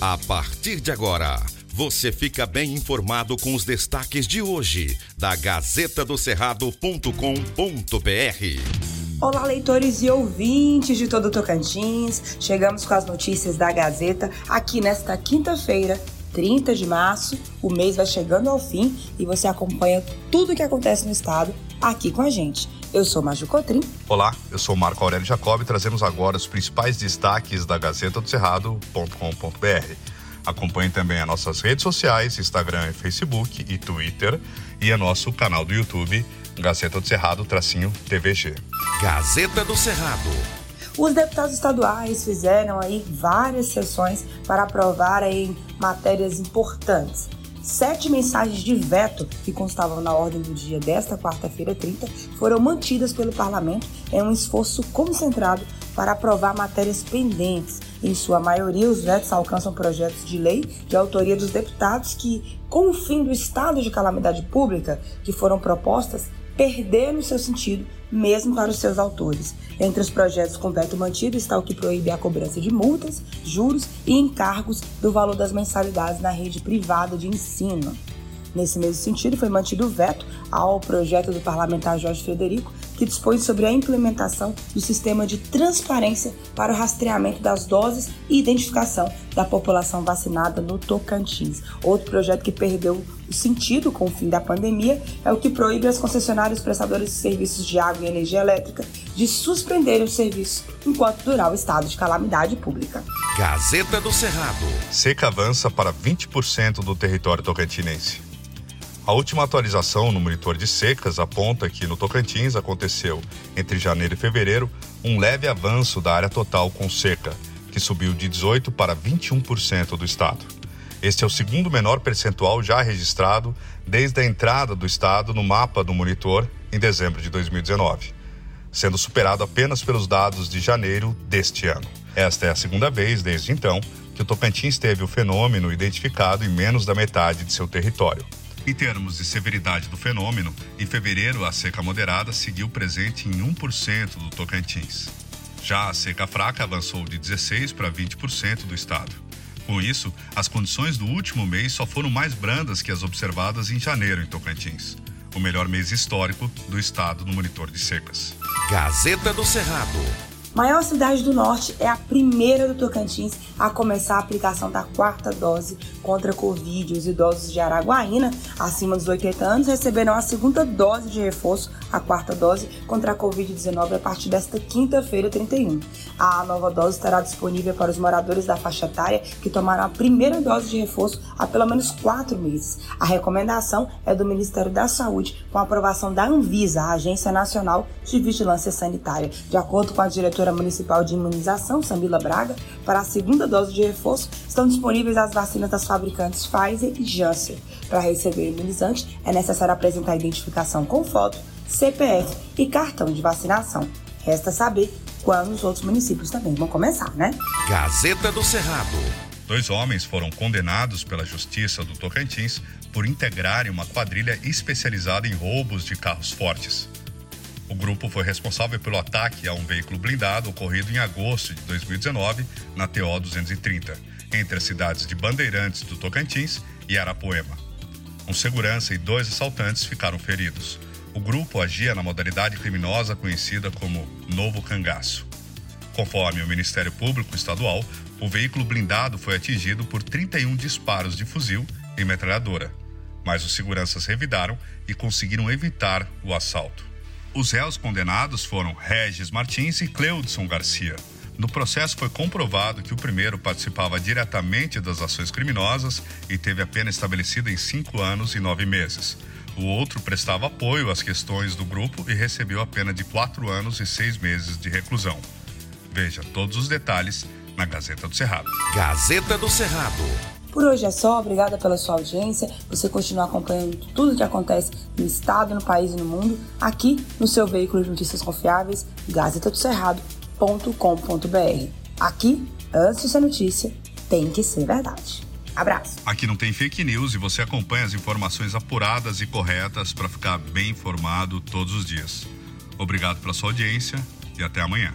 A partir de agora, você fica bem informado com os destaques de hoje da Gazeta do Cerrado.com.br. Olá, leitores e ouvintes de todo Tocantins. Chegamos com as notícias da Gazeta aqui nesta quinta-feira, 30 de março. O mês vai chegando ao fim e você acompanha tudo o que acontece no estado aqui com a gente. Eu sou Maju Cotrim. Olá, eu sou Marco Aurélio Jacob e trazemos agora os principais destaques da Gazeta do Cerrado.com.br. Acompanhe também as nossas redes sociais, Instagram, Facebook e Twitter e a nosso canal do YouTube, Gazeta do Cerrado, tracinho TVG. Gazeta do Cerrado. Os deputados estaduais fizeram aí várias sessões para aprovar aí matérias importantes. Sete mensagens de veto que constavam na ordem do dia desta quarta-feira 30 foram mantidas pelo parlamento em um esforço concentrado para aprovar matérias pendentes. Em sua maioria, os vetos alcançam projetos de lei de autoria dos deputados que, com o fim do estado de calamidade pública que foram propostas, perderam seu sentido mesmo para os seus autores. Entre os projetos com veto mantido está o que proíbe a cobrança de multas, juros e encargos do valor das mensalidades na rede privada de ensino. Nesse mesmo sentido, foi mantido o veto ao projeto do parlamentar Jorge Frederico, que dispõe sobre a implementação do sistema de transparência para o rastreamento das doses e identificação da população vacinada no Tocantins. Outro projeto que perdeu o sentido com o fim da pandemia é o que proíbe as concessionárias prestadoras de serviços de água e energia elétrica de suspenderem os serviços enquanto durar o estado de calamidade pública. Gazeta do Cerrado. Seca avança para 20% do território tocantinense. A última atualização no monitor de secas aponta que no Tocantins aconteceu, entre janeiro e fevereiro, um leve avanço da área total com seca, que subiu de 18% para 21% do estado. Este é o segundo menor percentual já registrado desde a entrada do estado no mapa do monitor em dezembro de 2019, sendo superado apenas pelos dados de janeiro deste ano. Esta é a segunda vez desde então que o Tocantins teve o fenômeno identificado em menos da metade de seu território. Em termos de severidade do fenômeno, em fevereiro a seca moderada seguiu presente em 1% do Tocantins. Já a seca fraca avançou de 16% para 20% do estado. Com isso, as condições do último mês só foram mais brandas que as observadas em janeiro em Tocantins, o melhor mês histórico do estado no monitor de secas. Gazeta do Cerrado. Maior cidade do norte é a primeira do Tocantins a começar a aplicação da quarta dose contra a Covid. Os idosos de Araguaína, acima dos 80 anos, receberão a segunda dose de reforço, a quarta dose contra a Covid-19 a partir desta quinta-feira, 31. A nova dose estará disponível para os moradores da faixa etária que tomaram a primeira dose de reforço há pelo menos quatro meses. A recomendação é do Ministério da Saúde, com aprovação da Anvisa, a Agência Nacional de Vigilância Sanitária. De acordo com a diretora diretora municipal de imunização, Samila Braga, para a segunda dose de reforço, estão disponíveis as vacinas das fabricantes Pfizer e Janssen. Para receber o imunizante, é necessário apresentar identificação com foto, CPF e cartão de vacinação. Resta saber quando os outros municípios também vão começar, né? Gazeta do Cerrado. Dois homens foram condenados pela Justiça do Tocantins por integrarem uma quadrilha especializada em roubos de carros fortes. O grupo foi responsável pelo ataque a um veículo blindado ocorrido em agosto de 2019 na TO 230, entre as cidades de Bandeirantes do Tocantins e Arapoema. Um segurança e dois assaltantes ficaram feridos. O grupo agia na modalidade criminosa conhecida como Novo Cangaço. Conforme o Ministério Público Estadual, o veículo blindado foi atingido por 31 disparos de fuzil e metralhadora, mas os seguranças revidaram e conseguiram evitar o assalto. Os réus condenados foram Regis Martins e Cleudson Garcia. No processo foi comprovado que o primeiro participava diretamente das ações criminosas e teve a pena estabelecida em cinco anos e nove meses. O outro prestava apoio às questões do grupo e recebeu a pena de quatro anos e seis meses de reclusão. Veja todos os detalhes na Gazeta do Cerrado. Gazeta do Cerrado. Por hoje é só, obrigada pela sua audiência. Você continua acompanhando tudo o que acontece no estado, no país e no mundo, aqui no seu veículo de notícias confiáveis, gazetadocerrado.com.br. Aqui, antes de ser notícia, tem que ser verdade. Abraço. Aqui não tem fake news e você acompanha as informações apuradas e corretas para ficar bem informado todos os dias. Obrigado pela sua audiência e até amanhã.